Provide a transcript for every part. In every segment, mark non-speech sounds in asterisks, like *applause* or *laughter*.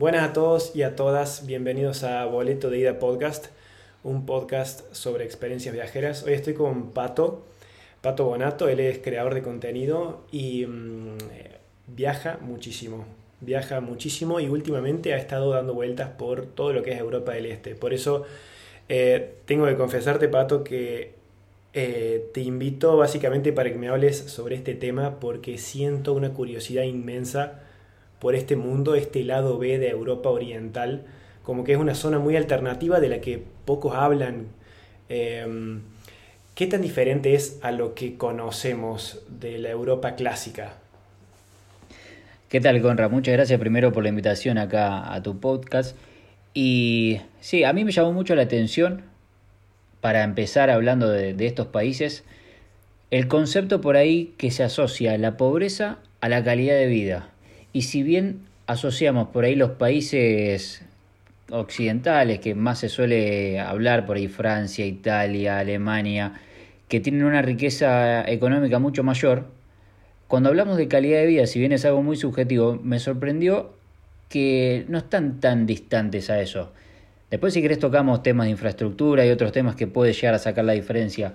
Buenas a todos y a todas, bienvenidos a Boleto de Ida Podcast, un podcast sobre experiencias viajeras. Hoy estoy con Pato, Pato Bonato, él es creador de contenido y mm, viaja muchísimo, viaja muchísimo y últimamente ha estado dando vueltas por todo lo que es Europa del Este. Por eso eh, tengo que confesarte, Pato, que eh, te invito básicamente para que me hables sobre este tema porque siento una curiosidad inmensa por este mundo, este lado B de Europa Oriental, como que es una zona muy alternativa de la que pocos hablan. Em, ¿Qué tan diferente es a lo que conocemos de la Europa clásica? ¿Qué tal, Conra? Muchas gracias primero por la invitación acá a tu podcast. Y sí, a mí me llamó mucho la atención, para empezar hablando de, de estos países, el concepto por ahí que se asocia la pobreza a la calidad de vida. Y si bien asociamos por ahí los países occidentales, que más se suele hablar por ahí Francia, Italia, Alemania, que tienen una riqueza económica mucho mayor, cuando hablamos de calidad de vida, si bien es algo muy subjetivo, me sorprendió que no están tan distantes a eso. Después si querés tocamos temas de infraestructura y otros temas que puede llegar a sacar la diferencia,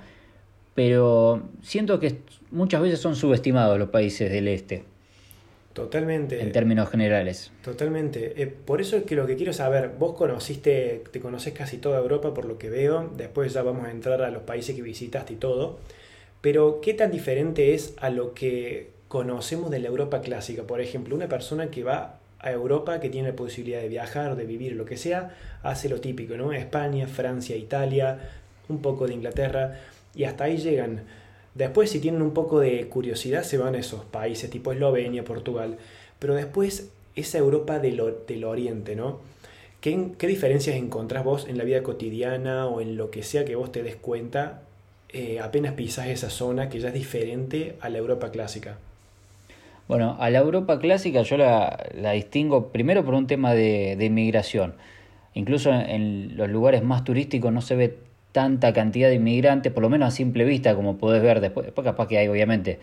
pero siento que muchas veces son subestimados los países del este. Totalmente. En términos generales. Totalmente. Eh, por eso es que lo que quiero saber, vos conociste, te conoces casi toda Europa por lo que veo, después ya vamos a entrar a los países que visitaste y todo, pero ¿qué tan diferente es a lo que conocemos de la Europa clásica? Por ejemplo, una persona que va a Europa, que tiene la posibilidad de viajar, de vivir, lo que sea, hace lo típico, ¿no? España, Francia, Italia, un poco de Inglaterra, y hasta ahí llegan Después, si tienen un poco de curiosidad, se van a esos países tipo Eslovenia, Portugal. Pero después, esa Europa del, del Oriente, ¿no? ¿Qué, ¿Qué, diferencias encontrás vos en la vida cotidiana o en lo que sea que vos te des cuenta eh, apenas pisas esa zona que ya es diferente a la Europa clásica? Bueno, a la Europa clásica yo la, la distingo primero por un tema de, de inmigración. Incluso en los lugares más turísticos no se ve tanta cantidad de inmigrantes, por lo menos a simple vista, como podés ver después. Después capaz que hay, obviamente,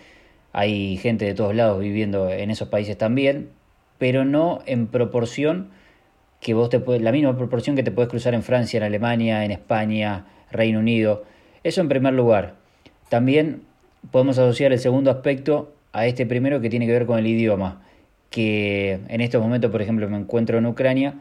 hay gente de todos lados viviendo en esos países también, pero no en proporción que vos te puedes, la misma proporción que te puedes cruzar en Francia, en Alemania, en España, Reino Unido. Eso en primer lugar. También podemos asociar el segundo aspecto a este primero que tiene que ver con el idioma, que en estos momentos, por ejemplo, me encuentro en Ucrania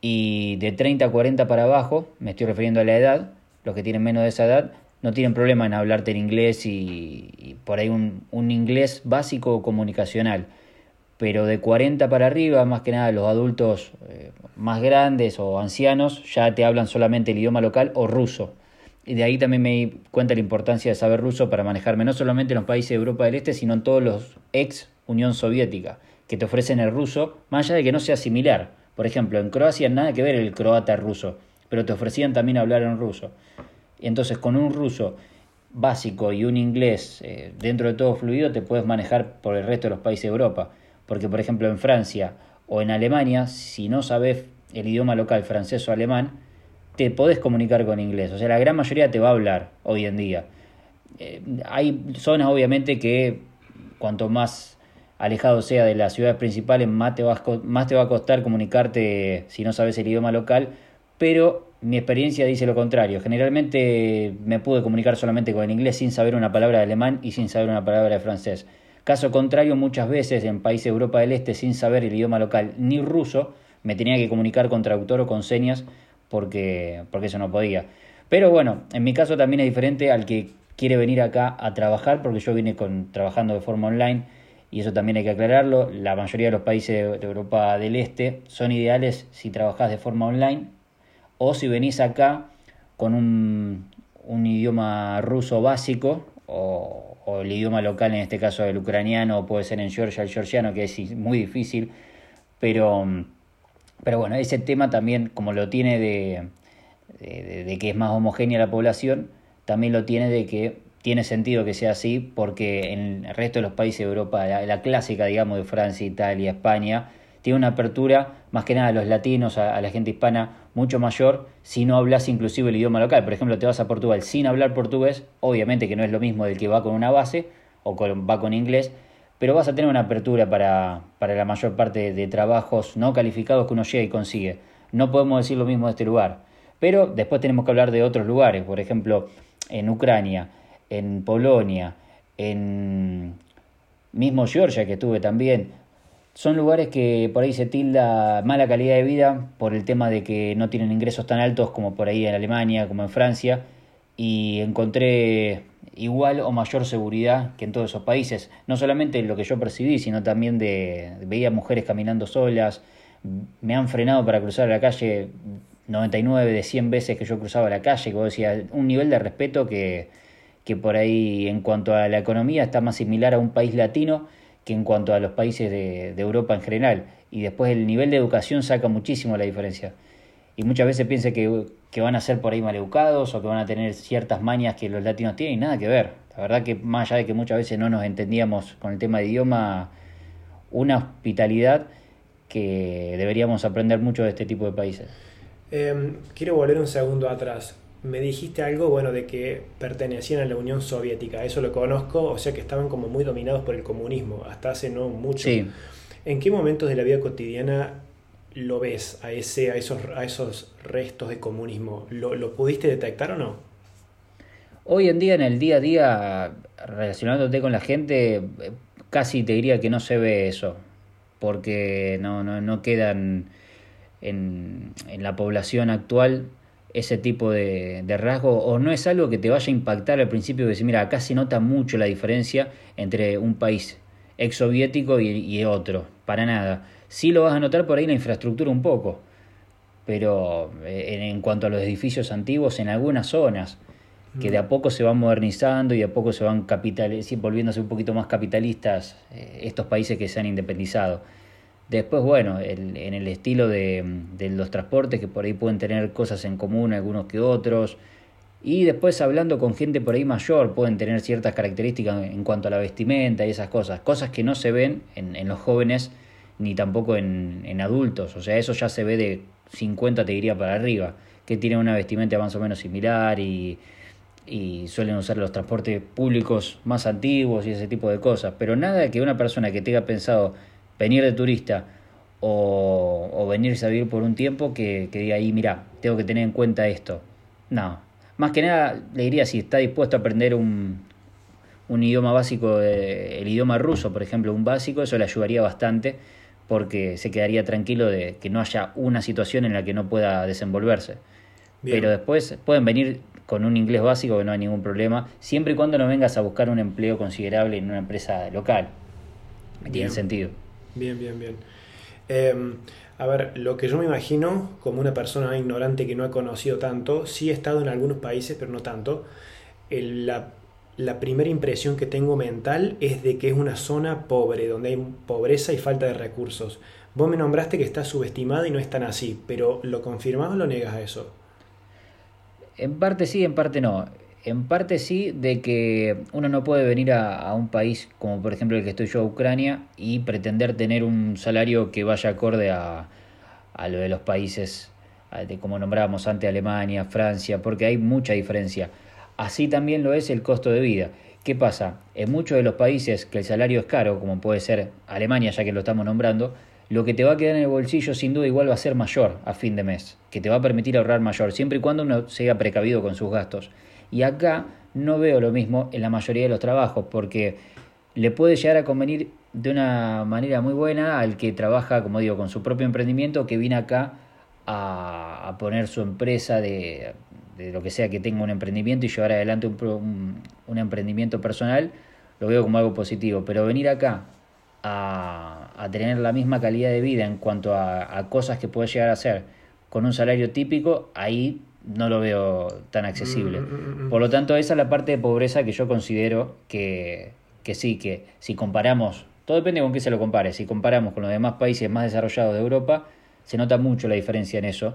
y de 30 a 40 para abajo, me estoy refiriendo a la edad, los que tienen menos de esa edad, no tienen problema en hablarte en inglés y, por ahí un, inglés básico comunicacional. Pero de 40 para arriba, más que nada los adultos eh, más grandes o ancianos, ya te hablan solamente el idioma local o ruso. Y de ahí también me di cuenta la importancia de saber ruso para manejarme no solamente en los países de Europa del Este, sino en todos los ex Unión Soviética, que te ofrecen el ruso, más allá de que no sea similar. Por ejemplo, en Croacia nada que ver el croata ruso pero te ofrecían también hablar en ruso. Entonces con un ruso básico y un inglés eh, dentro de todo fluido te puedes manejar por el resto de los países de Europa. Porque por ejemplo en Francia o en Alemania, si no sabes el idioma local francés o alemán, te podés comunicar con inglés. O sea, la gran mayoría te va a hablar hoy en día. Eh, hay zonas obviamente que cuanto más alejado sea de las ciudades principales, más te, va más te va a costar comunicarte si no sabes el idioma local pero mi experiencia dice lo contrario. Generalmente me pude comunicar solamente con el inglés sin saber una palabra de alemán y sin saber una palabra de francés. Caso contrario, muchas veces en países de Europa del Este, sin saber el idioma local ni ruso, me tenía que comunicar con traductor o con señas porque, porque eso no podía. Pero bueno, en mi caso también es diferente al que quiere venir acá a trabajar, porque yo vine trabajando de forma online y eso también hay que aclararlo. La mayoría de los países de Europa del Este son ideales si trabajas de forma online o si venís acá con un, un idioma ruso básico o, el idioma local, en este caso el ucraniano, o puede ser en Georgia el georgiano, que es muy difícil, pero, pero bueno, ese tema también, como lo tiene de, de, que es más homogénea la población, también lo tiene de que tiene sentido que sea así, porque en el resto de los países de Europa, la clásica, digamos, de Francia, Italia, España, tiene una apertura más que nada a los latinos, a, la gente hispana, mucho mayor si no hablas inclusive el idioma local. Por ejemplo, te vas a Portugal sin hablar portugués, obviamente que no es lo mismo del que va con una base o va con inglés, pero vas a tener una apertura para, para la mayor parte de trabajos no calificados que uno llega y consigue. No podemos decir lo mismo de este lugar. Pero después tenemos que hablar de otros lugares, por ejemplo, en Ucrania, en Polonia, en mismo Georgia que tuve también. Son lugares que por ahí se tilda mala calidad de vida por el tema de que no tienen ingresos tan altos como por ahí en Alemania, como en Francia, y encontré igual o mayor seguridad que en todos esos países. No solamente lo que yo percibí, sino también de veía mujeres caminando solas, me han frenado para cruzar la calle 99 de 100 veces que yo cruzaba la calle, como decía, un nivel de respeto que, que por ahí en cuanto a la economía está más similar a un país latino que en cuanto a los países de, Europa en general. Y después el nivel de educación saca muchísimo la diferencia. Y muchas veces piensa que, que van a ser por ahí maleducados o que van a tener ciertas mañas que los latinos tienen y nada que ver. La verdad que más allá de que muchas veces no nos entendíamos con el tema de idioma, una hospitalidad que deberíamos aprender mucho de este tipo de países. Em, quiero volver un segundo atrás. Me dijiste algo, bueno, de que pertenecían a la Unión Soviética. Eso lo conozco, o sea que estaban como muy dominados por el comunismo, hasta hace no mucho. ¿En qué momentos de la vida cotidiana lo ves a, ese, a, esos, a esos restos de comunismo? ¿Lo, ¿Lo pudiste detectar o no? Hoy en día, en el día a día, relacionándote con la gente, casi te diría que no se ve eso, porque no, no, no quedan en, en, la población actual ese tipo de, de rasgo, o no es algo que te vaya a impactar al principio de decir, mira, acá se nota mucho la diferencia entre un país ex soviético y, y otro, para nada. Sí lo vas a notar por ahí la infraestructura un poco, pero eh, en, en cuanto a los edificios antiguos, en algunas zonas, que de a poco se van modernizando y de a poco se van volviéndose un poquito más capitalistas eh, estos países que se han independizado. Después, bueno, el, en el estilo de, de, los transportes, que por ahí pueden tener cosas en común algunos que otros. Y después hablando con gente por ahí mayor, pueden tener ciertas características en cuanto a la vestimenta y esas cosas. Cosas que no se ven en, en los jóvenes ni tampoco en, en, adultos. O sea, eso ya se ve de 50, te diría, para arriba. Que tienen una vestimenta más o menos similar y, y suelen usar los transportes públicos más antiguos y ese tipo de cosas. Pero nada que una persona que tenga pensado venir de turista o, o venirse a vivir por un tiempo que, que diga ahí, mira, tengo que tener en cuenta esto. No, más que nada le diría si está dispuesto a aprender un, un idioma básico, el idioma ruso, por ejemplo, un básico, eso le ayudaría bastante porque se quedaría tranquilo de que no haya una situación en la que no pueda desenvolverse. Bien. Pero después pueden venir con un inglés básico que no hay ningún problema, siempre y cuando no vengas a buscar un empleo considerable en una empresa local. Tiene sentido. Bien, bien, bien. Eh, a ver, lo que yo me imagino como una persona ignorante que no ha conocido tanto, sí he estado en algunos países, pero no tanto, la, primera impresión que tengo mental es de que es una zona pobre, donde hay pobreza y falta de recursos. Vos me nombraste que está subestimada y no es tan así, pero ¿lo confirmás o lo negas a eso? En parte sí, en parte no. En parte sí, de que uno no puede venir a, a, un país como por ejemplo el que estoy yo, Ucrania, y pretender tener un salario que vaya acorde a, a lo de los países, de, como nombrábamos antes, Alemania, Francia, porque hay mucha diferencia. Así también lo es el costo de vida. ¿Qué pasa? En muchos de los países que el salario es caro, como puede ser Alemania, ya que lo estamos nombrando, lo que te va a quedar en el bolsillo sin duda igual va a ser mayor a fin de mes, que te va a permitir ahorrar mayor, siempre y cuando uno sea precavido con sus gastos. Y acá no veo lo mismo en la mayoría de los trabajos, porque le puede llegar a convenir de una manera muy buena al que trabaja, como digo, con su propio emprendimiento, que viene acá a, a poner su empresa de, de, lo que sea que tenga un emprendimiento y llevar adelante un, un, un emprendimiento personal, lo veo como algo positivo. Pero venir acá a, a, tener la misma calidad de vida en cuanto a, a, cosas que puede llegar a hacer con un salario típico, ahí no lo veo tan accesible. Por lo tanto, esa es la parte de pobreza que yo considero que, que sí, que si comparamos, todo depende con qué se lo compare, si comparamos con los demás países más desarrollados de Europa, se nota mucho la diferencia en eso.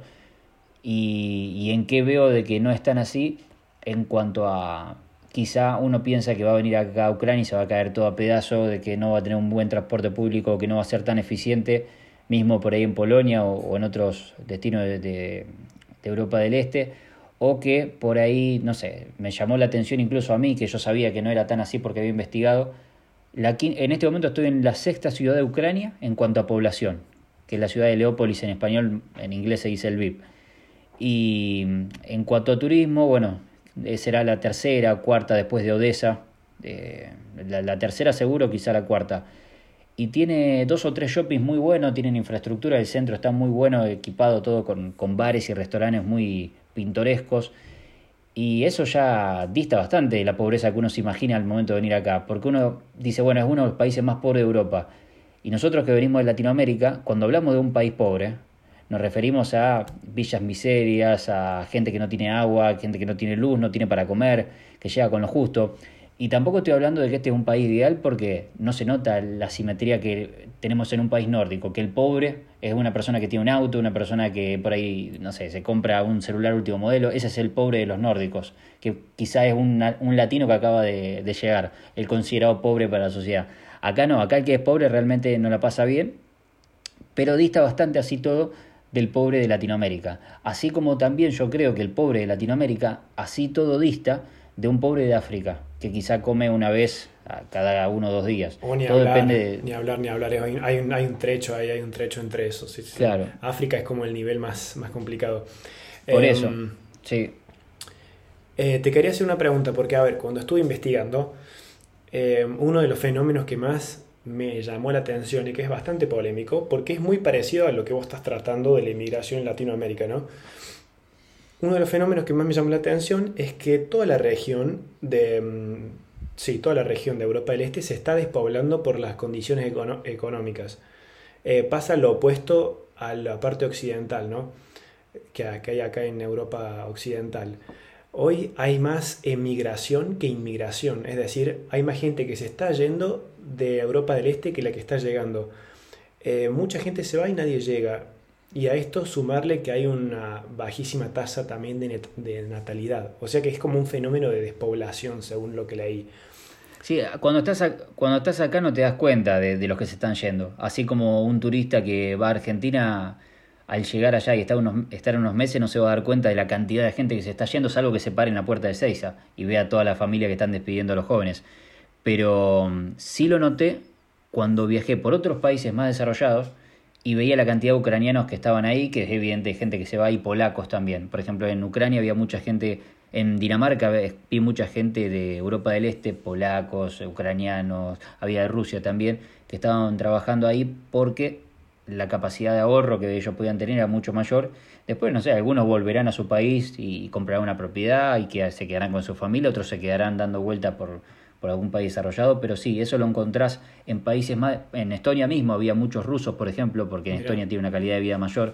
Y, y en qué veo de que no es tan así en cuanto a, quizá uno piensa que va a venir acá a Ucrania y se va a caer todo a pedazo, de que no va a tener un buen transporte público, que no va a ser tan eficiente, mismo por ahí en Polonia o, o en otros destinos de, de, de, Europa del Este, o que por ahí, no sé, me llamó la atención incluso a mí, que yo sabía que no era tan así porque había investigado, en este momento estoy en la sexta ciudad de Ucrania en cuanto a población, que es la ciudad de Leópolis en español, en inglés se dice el VIP. Y mm, en cuanto a turismo, bueno, eh, será la tercera, cuarta después de Odessa, eh, la, tercera seguro, quizá la cuarta. Y tiene dos o tres shoppings muy buenos, tienen infraestructura, el centro está muy bueno, equipado todo con, con bares y restaurantes muy pintorescos. Y eso ya dista bastante de la pobreza que uno se imagina al momento de venir acá, porque uno dice, bueno, es uno de los países más pobres de Europa. Y nosotros que venimos de Latinoamérica, cuando hablamos de un país pobre, nos referimos a villas miserias, a gente que no tiene agua, gente que no tiene luz, no tiene para comer, que llega con lo justo. Y tampoco estoy hablando de que este es un país ideal porque no se nota la simetría que tenemos en un país nórdico, que el pobre es una persona que tiene un auto, una persona que por ahí, no sé, se compra un celular último modelo, ese es el pobre de los nórdicos, que quizá es un, un latino que acaba de, de llegar, el considerado pobre para la sociedad. Acá no, acá el que es pobre realmente no la pasa bien, pero dista bastante así todo del pobre de Latinoamérica. Así como también yo creo que el pobre de Latinoamérica, así todo dista de un pobre de África, que quizá come una vez cada uno o dos días. ni, hablar, ni hablar, ni hablar, hay, un, hay un trecho, hay, hay un trecho entre eso. Claro. África es como el nivel más, más complicado. Por eso, em, sí. Eh, te quería hacer una pregunta, porque a ver, cuando estuve investigando, em, uno de los fenómenos que más me llamó la atención y que es bastante polémico, porque es muy parecido a lo que vos estás tratando de la inmigración en Latinoamérica, ¿no? Uno de los fenómenos que más me llamó la atención es que toda la región de, mm, sí, toda la región de Europa del Este se está despoblando por las condiciones económicas. Eh, pasa lo opuesto a la parte occidental, ¿no? Que, hay acá en Europa occidental. Hoy hay más emigración que inmigración, es decir, hay más gente que se está yendo de Europa del Este que la que está llegando. Eh, mucha gente se va y nadie llega. Y a esto sumarle que hay una bajísima tasa también de, natalidad. O sea que es como un fenómeno de despoblación, según lo que leí. Sí, cuando estás, cuando estás acá no te das cuenta de, de los que se están yendo. Así como un turista que va a Argentina al llegar allá y estar unos, estar unos meses no se va a dar cuenta de la cantidad de gente que se está yendo, salvo que se pare en la puerta de Seiza y vea a toda la familia que están despidiendo a los jóvenes. Pero mm, sí lo noté cuando viajé por otros países más desarrollados y veía la cantidad de ucranianos que estaban ahí, que es evidente gente que se va, y polacos también. Por ejemplo, en Ucrania había mucha gente, en Dinamarca vi mucha gente de Europa del Este, polacos, ucranianos, había de Rusia también, que estaban trabajando ahí porque la capacidad de ahorro que ellos podían tener era mucho mayor. Después, no sé, algunos volverán a su país y comprarán una propiedad y que se quedarán con su familia, otros se quedarán dando vuelta por, por algún país desarrollado, pero sí, eso lo encontrás en países más... En Estonia mismo había muchos rusos, por ejemplo, porque en Estonia tiene una calidad de vida mayor.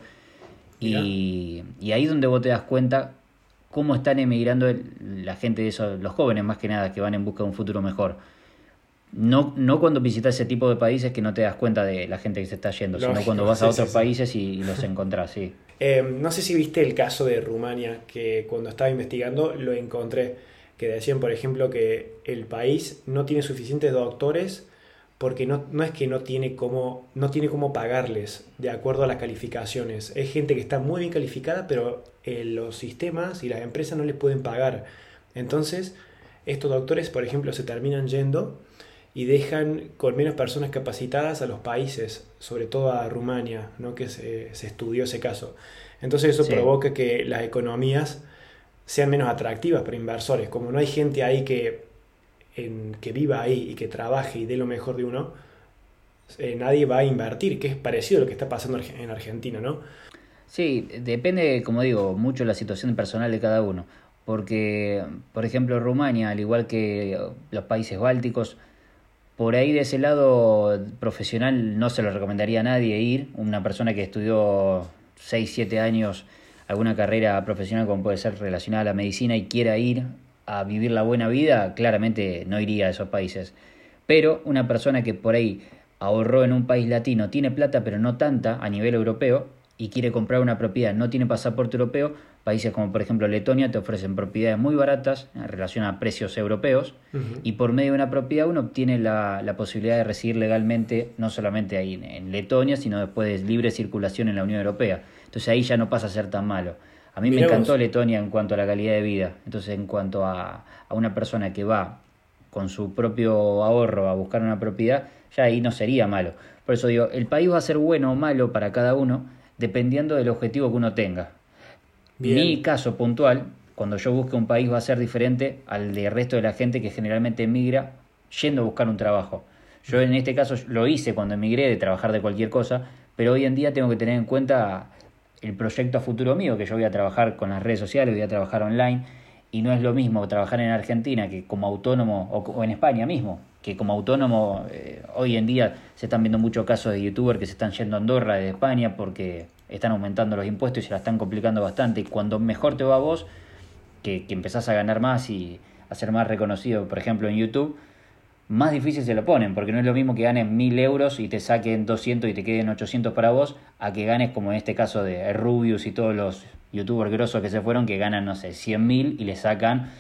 Y, y, ahí donde vos te das cuenta cómo están emigrando la gente de esos, los jóvenes más que nada, que van en busca de un futuro mejor. No, no cuando visitas ese tipo de países que no te das cuenta de la gente que se está yendo, sino cuando vas a otros países y, los encontrás, sí. *laughs* Em, no sé si viste el caso de Rumania, que cuando estaba investigando lo encontré, que decían, por ejemplo, que el país no tiene suficientes doctores porque no, no es que no tiene, cómo, no tiene cómo pagarles de acuerdo a las calificaciones. Es gente que está muy bien calificada, pero eh, los sistemas y las empresas no les pueden pagar. Entonces, estos doctores, por ejemplo, se terminan yendo y dejan con menos personas capacitadas a los países, sobre todo a Rumania, ¿no? que se, estudió ese caso. Entonces eso provoca que las economías sean menos atractivas para inversores. Como no hay gente ahí que, que viva ahí y que trabaje y dé lo mejor de uno, eh, nadie va a invertir, que es parecido a lo que está pasando en Argentina, ¿no? Sí, depende, como digo, mucho de la situación personal de cada uno. Porque, por ejemplo, Rumania, al igual que los países bálticos, por ahí de ese lado profesional no se lo recomendaría a nadie ir. Una persona que estudió 6, 7 años alguna carrera profesional como puede ser relacionada a la medicina y quiera ir a vivir la buena vida, claramente no iría a esos países. Pero una persona que por ahí ahorró en un país latino, tiene plata pero no tanta a nivel europeo y quiere comprar una propiedad, no tiene pasaporte europeo, Países como por ejemplo Letonia te ofrecen propiedades muy baratas en relación a precios europeos y por medio de una propiedad uno obtiene la, la posibilidad de residir legalmente no solamente ahí en, Letonia, sino después de libre circulación en la Unión Europea. Entonces ahí ya no pasa a ser tan malo. A mí me encantó Letonia en cuanto a la calidad de vida. Entonces en cuanto a, a una persona que va con su propio ahorro a buscar una propiedad, ya ahí no sería malo. Por eso digo, el país va a ser bueno o malo para cada uno dependiendo del objetivo que uno tenga. Mi caso puntual, cuando yo busque un país va a ser diferente al del resto de la gente que generalmente emigra yendo a buscar un trabajo. Yo en este caso lo hice cuando emigré de trabajar de cualquier cosa, pero hoy en día tengo que tener en cuenta el proyecto futuro mío, que yo voy a trabajar con las redes sociales, voy a trabajar online, y no es lo mismo trabajar en Argentina que como autónomo, o, en España mismo, que como autónomo, eh, hoy en día se están viendo muchos casos de youtubers que se están yendo a Andorra de España porque están aumentando los impuestos y se la están complicando bastante, y cuando mejor te va a vos, que, que empezás a ganar más y a ser más reconocido, por ejemplo en YouTube, más difícil se lo ponen, porque no es lo mismo que ganes 1000 euros y te saquen 200 y te queden 800 para vos, a que ganes como en este caso de Rubius y todos los youtubers grosos que se fueron, que ganan, no sé, 100.000 y le sacan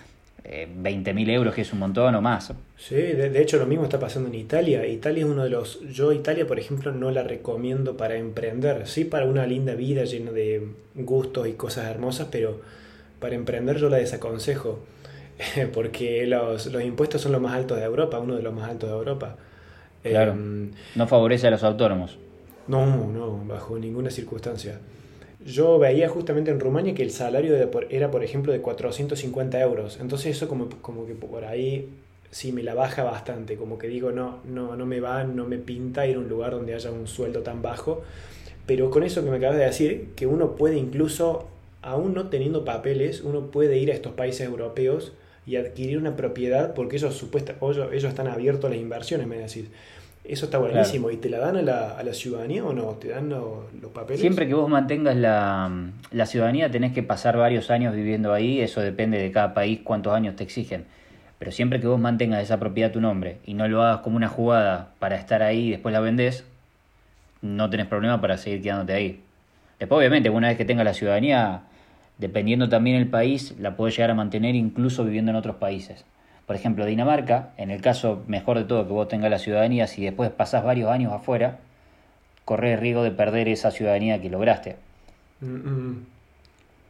eh, 20.000 euros, que es un montón o más. Sí, de, hecho lo mismo está pasando en Italia. Italia es uno de los... Yo Italia, por ejemplo, no la recomiendo para emprender, sí para una linda vida llena de gustos y cosas hermosas, pero para emprender yo la desaconsejo *laughs* porque los, los, impuestos son los más altos de Europa, uno de los más altos de Europa. Claro. Em, no favorece a los autónomos. No, no, bajo ninguna circunstancia. Yo veía justamente en Rumania que el salario era, por ejemplo, de 450 euros. Entonces eso como, como que por ahí sí me la baja bastante. Como que digo, no, no, no me va, no me pinta ir a un lugar donde haya un sueldo tan bajo. Pero con eso que me acabas de decir, que uno puede incluso, aún no teniendo papeles, uno puede ir a estos países europeos y adquirir una propiedad porque ellos, supuesta, ellos, están abiertos a las inversiones, me decís. Eso está buenísimo. ¿Y te la dan a la, a la ciudadanía o no? ¿Te dan los, papeles? Siempre que vos mantengas la, la, ciudadanía tenés que pasar varios años viviendo ahí. Eso depende de cada país cuántos años te exigen. Pero siempre que vos mantengas esa propiedad a tu nombre y no lo hagas como una jugada para estar ahí y después la vendés, no tenés problema para seguir quedándote ahí. Después, obviamente, una vez que tengas la ciudadanía, Dependiendo también el país, la puede llegar a mantener incluso viviendo en otros países. Por ejemplo, Dinamarca, en el caso mejor de todo que vos tengas la ciudadanía, si después pasás varios años afuera, corres riesgo de perder esa ciudadanía que lograste. Mm, mm.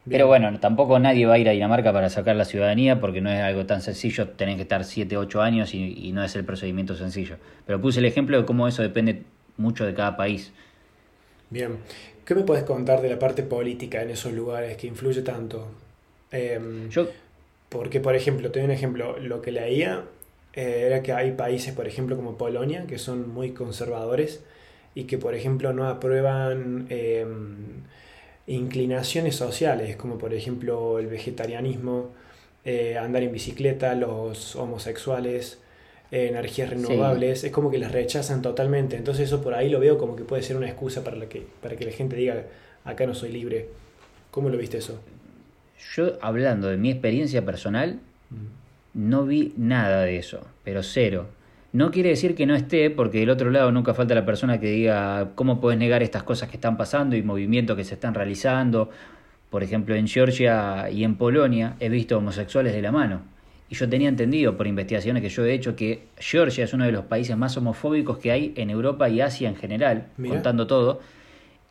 Pero bueno, tampoco nadie va a ir a Dinamarca para sacar la ciudadanía porque no es algo tan sencillo, tenés que estar 7, 8 años y, y no es el procedimiento sencillo. Pero puse el ejemplo de cómo eso depende mucho de cada país. Bien, ¿Qué me puedes contar de la parte política en esos lugares que influye tanto? Em, Yo... Porque, por ejemplo, te doy un ejemplo, lo que leía eh, era que hay países, por ejemplo, como Polonia, que son muy conservadores y que, por ejemplo, no aprueban em, inclinaciones sociales, como por ejemplo el vegetarianismo, eh, andar en bicicleta, los homosexuales, energías renovables, es como que las rechazan totalmente. Entonces eso por ahí lo veo como que puede ser una excusa para, la que, para que la gente diga, acá no soy libre. ¿Cómo lo viste eso? Yo hablando de mi experiencia personal, no vi nada de eso, pero cero. No quiere decir que no esté, porque del otro lado nunca falta la persona que diga cómo puedes negar estas cosas que están pasando y movimientos que se están realizando. Por ejemplo, en Georgia y en Polonia he visto homosexuales de la mano y yo tenía entendido por investigaciones que yo he hecho que Georgia es uno de los países más homofóbicos que hay en Europa y Asia en general, contando todo.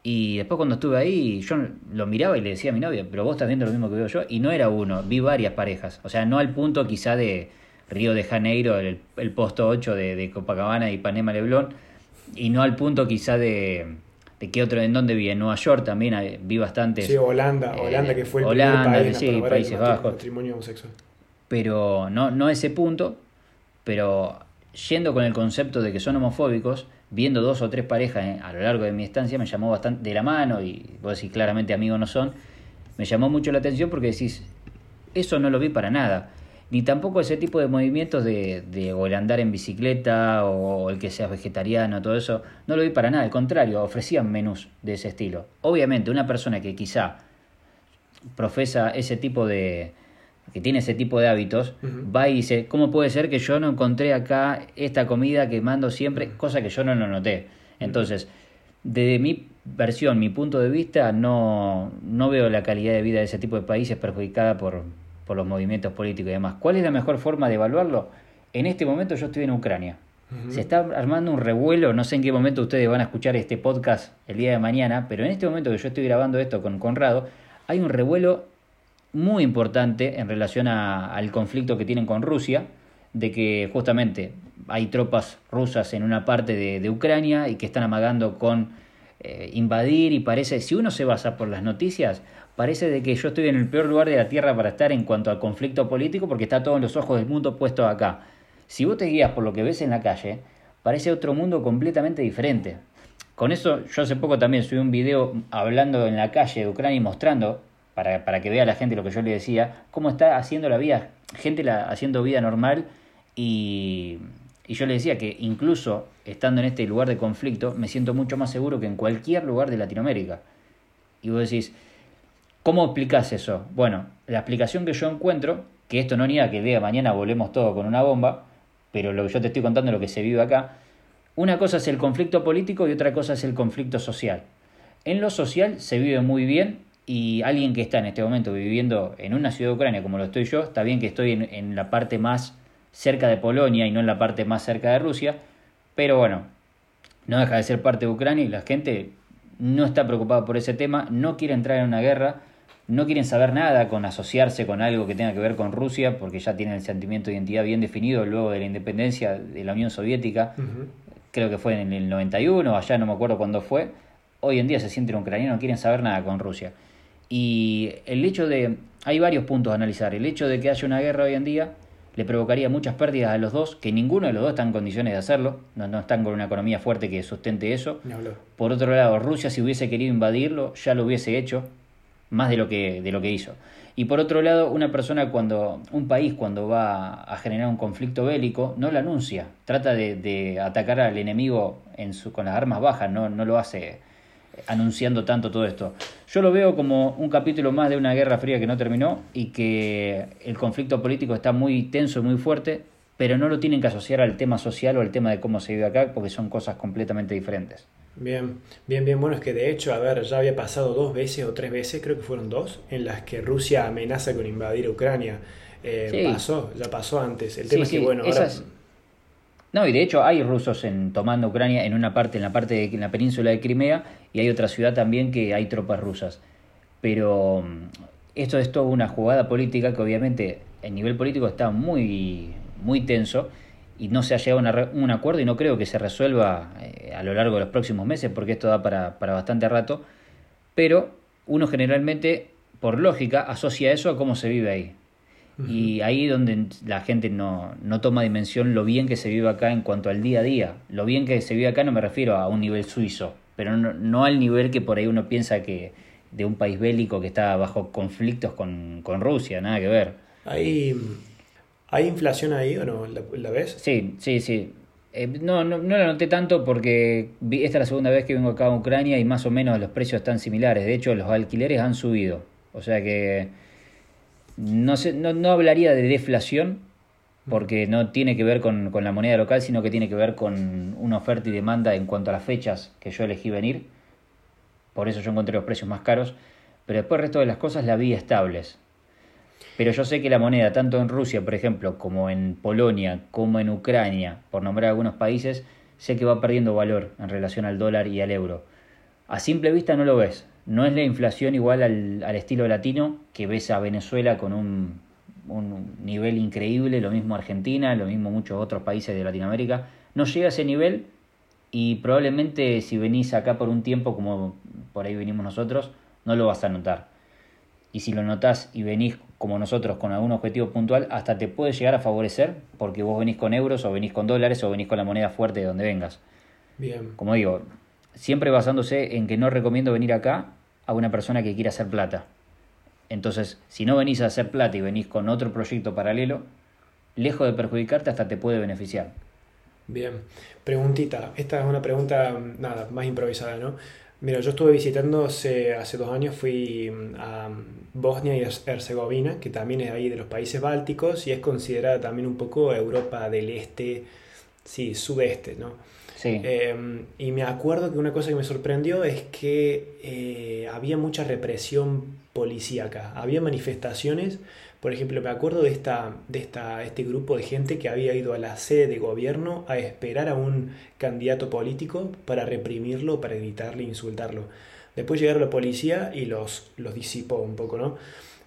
Y después cuando estuve ahí, yo lo miraba y le decía a mi novia, pero vos estás viendo lo mismo que veo yo. Y no era uno, vi varias parejas. O sea, no al punto quizá de Río de Janeiro, el, el posto 8 de, de, Copacabana y Panema Leblon. Y no al punto quizá de, de qué otro, en dónde vi, en Nueva York también eh, vi bastante. Sí, Holanda, Holanda que fue el Holanda, primer país sí, Países Bajos. Matrimonio homosexual pero no, no ese punto, pero yendo con el concepto de que son homofóbicos, viendo dos o tres parejas a lo largo de mi estancia, me llamó bastante de la mano, y vos decís claramente amigos no son, me llamó mucho la atención porque decís, eso no lo vi para nada. Ni tampoco ese tipo de movimientos de, de o el andar en bicicleta o el que seas vegetariano, todo eso, no lo vi para nada. Al contrario, ofrecían menús de ese estilo. Obviamente, una persona que quizá profesa ese tipo de, que tiene ese tipo de hábitos, va y dice, ¿cómo puede ser que yo no encontré acá esta comida que mando siempre? Cosa que yo no lo noté. Entonces, desde mi versión, mi punto de vista, no, no veo la calidad de vida de ese tipo de países perjudicada por, por los movimientos políticos y demás. ¿Cuál es la mejor forma de evaluarlo? En este momento yo estoy en Ucrania. Se está armando un revuelo, no sé en qué momento ustedes van a escuchar este podcast el día de mañana, pero en este momento que yo estoy grabando esto con Conrado, hay un revuelo muy importante en relación al conflicto que tienen con Rusia, de que justamente hay tropas rusas en una parte de, Ucrania y que están amagando con eh, invadir y parece, si uno se basa por las noticias, parece de que yo estoy en el peor lugar de la Tierra para estar en cuanto al conflicto político porque está todo en los ojos del mundo puesto acá. Si vos te guías por lo que ves en la calle, parece otro mundo completamente diferente. Con eso yo hace poco también subí un video hablando en la calle de Ucrania y mostrando, para, para que vea la gente lo que yo le decía, cómo está haciendo la vida, gente la, haciendo vida normal y, y yo le decía que incluso estando en este lugar de conflicto me siento mucho más seguro que en cualquier lugar de Latinoamérica. Y vos decís, ¿cómo explicás eso? Bueno, la explicación que yo encuentro, que esto no niega que día mañana volvemos todo con una bomba, pero lo que yo te estoy contando es lo que se vive acá. Una cosa es el conflicto político y otra cosa es el conflicto social. En lo social se vive muy bien y alguien que está en este momento viviendo en una ciudad de Ucrania como lo estoy yo, está bien que estoy en, en la parte más cerca de Polonia y no en la parte más cerca de Rusia, pero bueno, no deja de ser parte de Ucrania y la gente no está preocupada por ese tema, no quiere entrar en una guerra, no quieren saber nada con asociarse con algo que tenga que ver con Rusia, porque ya tienen el sentimiento de identidad bien definido luego de la independencia de la Unión Soviética, creo que fue en el 91, allá no me acuerdo cuándo fue, hoy en día se sienten ucranianos, no quieren saber nada con Rusia. Y el hecho de, hay varios puntos a analizar, el hecho de que haya una guerra hoy en día le provocaría muchas pérdidas a los dos, que ninguno de los dos está en condiciones de hacerlo, no, no están con una economía fuerte que sustente eso. Por otro lado, Rusia si hubiese querido invadirlo, ya lo hubiese hecho, más de lo que, de lo que hizo. Y por otro lado, una persona cuando, un país cuando va a generar un conflicto bélico, no lo anuncia, trata de, atacar al enemigo en su, con las armas bajas, no, no lo hace anunciando tanto todo esto. Yo lo veo como un capítulo más de una guerra fría que no terminó y que el conflicto político está muy tenso y muy fuerte, pero no lo tienen que asociar al tema social o al tema de cómo se vive acá, porque son cosas completamente diferentes. Bien, bien, bien. Bueno, es que de hecho, a ver, ya había pasado dos veces o tres veces, creo que fueron dos, en las que Rusia amenaza con invadir Ucrania. Eh, pasó, ya pasó antes. El tema es que, bueno, ahora... No, y de hecho hay rusos en, tomando Ucrania en una parte, en la parte de la península de Crimea, y hay otra ciudad también que hay tropas rusas. Pero mm, esto es toda una jugada política que obviamente el nivel político está muy, muy tenso y no se ha llegado a un acuerdo y no creo que se resuelva eh, a lo largo de los próximos meses porque esto da para, para bastante rato, pero uno generalmente, por lógica, asocia eso a cómo se vive ahí. Y ahí donde la gente no, no toma dimensión lo bien que se vive acá en cuanto al día a día. Lo bien que se vive acá no me refiero a un nivel suizo, pero no, no al nivel que por ahí uno piensa que de un país bélico que está bajo conflictos con, con Rusia, nada que ver. Hay ¿Hay inflación ahí o no? ¿La, ves? Sí, sí, sí. Eh, no, no, no, la noté tanto porque esta es la segunda vez que vengo acá a Ucrania y más o menos los precios están similares. De hecho, los alquileres han subido. O sea que no, sé, no, no hablaría de deflación porque no tiene que ver con, con, la moneda local, sino que tiene que ver con una oferta y demanda en cuanto a las fechas que yo elegí venir. Por eso yo encontré los precios más caros. Pero después el resto de las cosas la vi estables. Pero yo sé que la moneda, tanto en Rusia, por ejemplo, como en Polonia, como en Ucrania, por nombrar algunos países, sé que va perdiendo valor en relación al dólar y al euro. A simple vista no lo ves. No es la inflación igual al, estilo latino que ves a Venezuela con un, un nivel increíble, lo mismo Argentina, lo mismo muchos otros países de Latinoamérica. No llega a ese nivel y probablemente si venís acá por un tiempo como por ahí venimos nosotros, no lo vas a notar. Y si lo notás y venís como nosotros con algún objetivo puntual, hasta te puede llegar a favorecer porque vos venís con euros o venís con dólares o venís con la moneda fuerte de donde vengas. Bien. Como digo, siempre basándose en que no recomiendo venir acá a una persona que quiera hacer plata. Entonces, si no venís a hacer plata y venís con otro proyecto paralelo, lejos de perjudicarte, hasta te puede beneficiar. Bien. Preguntita. Esta es una pregunta, nada, más improvisada, ¿no? Mira, yo estuve visitando hace, dos años, fui mm, a Bosnia y Herzegovina, que también es ahí de los países bálticos y es considerada también un poco Europa del Este, sí, sudeste, ¿no? Sí. Em, y me acuerdo que una cosa que me sorprendió es que eh, había mucha represión policíaca, había manifestaciones por ejemplo, me acuerdo de, esta, de esta, este grupo de gente que había ido a la sede de gobierno a esperar a un candidato político para reprimirlo, para gritarle, insultarlo. Después llegaron la policía y los, los disipó un poco, ¿no?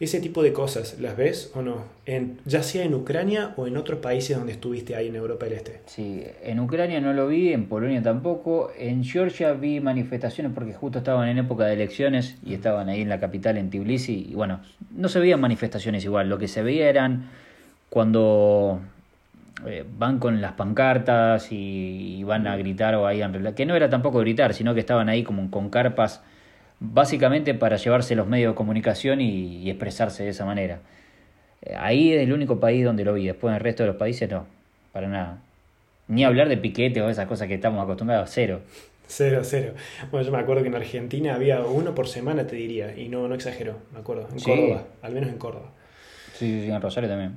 Ese tipo de cosas, ¿las ves o no? En, ya sea en Ucrania o en otros países donde estuviste ahí en Europa del Este. Sí, en Ucrania no lo vi, en Polonia tampoco. En Georgia vi manifestaciones porque justo estaban en época de elecciones y estaban ahí en la capital, en Tbilisi. Y bueno, no se veían manifestaciones igual. Lo que se veía eran cuando eh, van con las pancartas y, van a gritar o ahí en que no era tampoco gritar, sino que estaban ahí como con carpas básicamente para llevarse los medios de comunicación y, expresarse de esa manera. Eh, ahí es el único país donde lo vi, después en el resto de los países no, para nada. Ni hablar de piquete o esas cosas que estamos acostumbrados, cero. Cero, cero. Bueno, yo me acuerdo que en Argentina había uno por semana, te diría, y no, no exagero, me acuerdo, en Córdoba, al menos en Córdoba. Sí, sí, en Rosario también.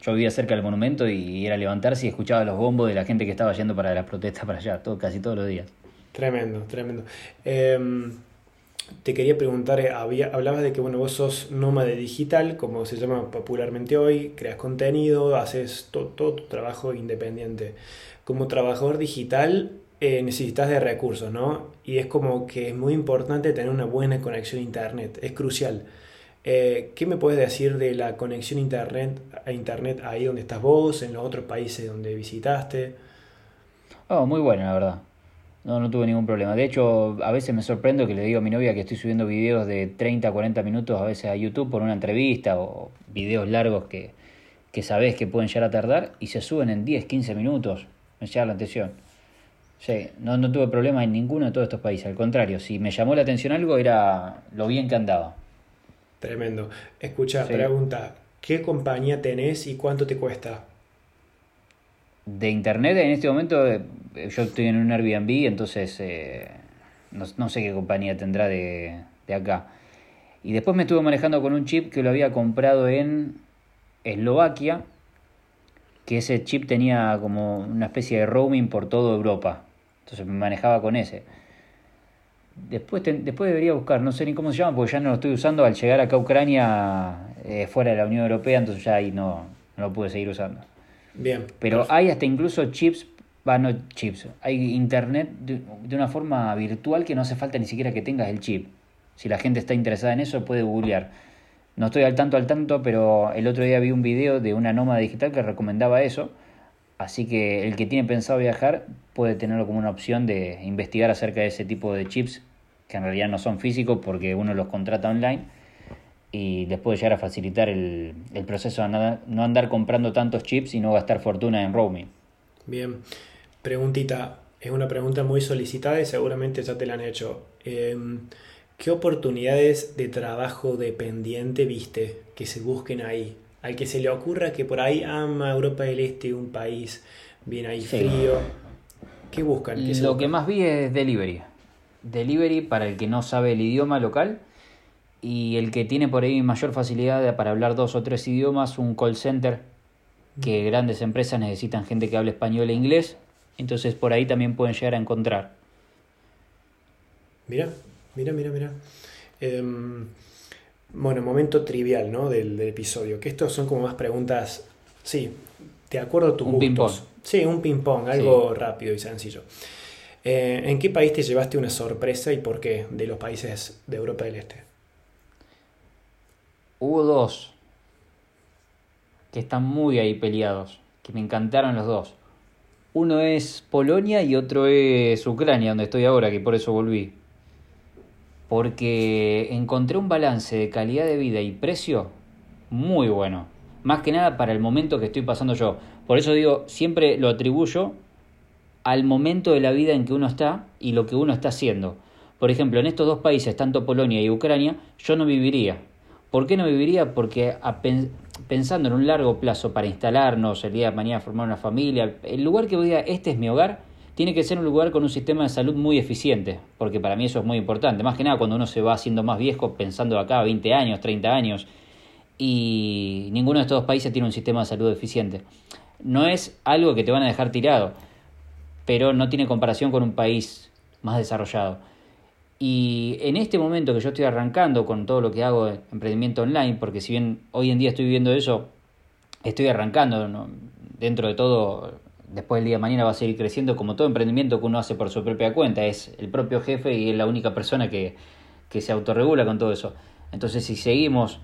Yo vivía cerca del monumento y era levantarse y escuchaba los bombos de la gente que estaba yendo para las protestas para allá, todo, casi todos los días. Tremendo, tremendo. Em, te quería preguntar, eh, había, hablabas de que bueno, vos sos nómade digital, como se llama popularmente hoy, creas contenido, haces todo tu trabajo independiente. Como trabajador digital eh, necesitas de recursos, ¿no? Y es como que es muy importante tener una buena conexión a Internet, es crucial. Eh, ¿Qué me puedes decir de la conexión internet, a Internet ahí donde estás vos, en los otros países donde visitaste? Oh, muy bueno, la verdad. No, no tuve ningún problema. De hecho, a veces me sorprendo que le digo a mi novia que estoy subiendo videos de 30 a 40 minutos a veces a YouTube por una entrevista o videos largos que, que sabes que pueden llegar a tardar y se suben en 10, 15 minutos. Me llama la atención. Sí, no, no tuve problema en ninguno de todos estos países. Al contrario, si me llamó la atención algo era lo bien que andaba. Tremendo. Escucha, pregunta, ¿qué compañía tenés y cuánto te cuesta? De internet en este momento eh, yo estoy en un Airbnb, entonces eh, no, sé qué compañía tendrá de, de, acá. Y después me estuve manejando con un chip que lo había comprado en Eslovaquia, que ese chip tenía como una especie de roaming por toda Europa. Entonces me manejaba con ese. Después, después debería buscar, no sé ni cómo se llama, porque ya no lo estoy usando al llegar acá a Ucrania eh, fuera de la Unión Europea, entonces ya ahí no, no lo pude seguir usando. Bien. Pero hay hasta incluso chips, va, no chips, hay internet de, una forma virtual que no hace falta ni siquiera que tengas el chip. Si la gente está interesada en eso, puede googlear. No estoy al tanto al tanto, pero el otro día vi un video de una nómada digital que recomendaba eso. Así que el que tiene pensado viajar puede tenerlo como una opción de investigar acerca de ese tipo de chips, que en realidad no son físicos porque uno los contrata online y les puede llegar a facilitar el, el proceso de no andar comprando tantos chips y no gastar fortuna en roaming. Bien, preguntita, es una pregunta muy solicitada y seguramente ya te la han hecho. Em, ¿Qué oportunidades de trabajo dependiente viste que se busquen ahí? Al que se le ocurra que por ahí ama Europa del Este, un país bien ahí frío. ¿Qué buscan? Lo que más vi es delivery. Delivery para el que no sabe el idioma local y el que tiene por ahí mayor facilidad para hablar dos o tres idiomas, un call center, que grandes empresas necesitan gente que hable español e inglés, entonces por ahí también pueden llegar a encontrar. Mira, mira, mira, mira. Em, bueno, momento trivial, ¿no? Del, episodio, que estos son como más preguntas, sí, de acuerdo a tus un. Sí, un ping-pong, algo rápido y sencillo. Eh, ¿En qué país te llevaste una sorpresa y por qué de los países de Europa del Este? Hubo dos que están muy ahí peleados, que me encantaron los dos. Uno es Polonia y otro es Ucrania, donde estoy ahora, que por eso volví. Porque encontré un balance de calidad de vida y precio muy bueno. Más que nada para el momento que estoy pasando yo. Por eso digo, siempre lo atribuyo al momento de la vida en que uno está y lo que uno está haciendo. Por ejemplo, en estos dos países, tanto Polonia y Ucrania, yo no viviría ¿Por qué no viviría? Porque pensando en un largo plazo para instalarnos, el día de mañana formar una familia, el lugar que diga, este es mi hogar, tiene que ser un lugar con un sistema de salud muy eficiente, porque para mí eso es muy importante. Más que nada cuando uno se va haciendo más viejo, pensando acá 20 años, 30 años, y ninguno de estos dos países tiene un sistema de salud eficiente. No es algo que te van a dejar tirado, pero no tiene comparación con un país más desarrollado. Y en este momento que yo estoy arrancando con todo lo que hago de emprendimiento online, porque si bien hoy en día estoy viviendo eso, estoy arrancando dentro de todo después el día de mañana va a seguir creciendo como todo emprendimiento que uno hace por su propia cuenta. Es el propio jefe y es la única persona que, que se autorregula con todo eso. Entonces si seguimos,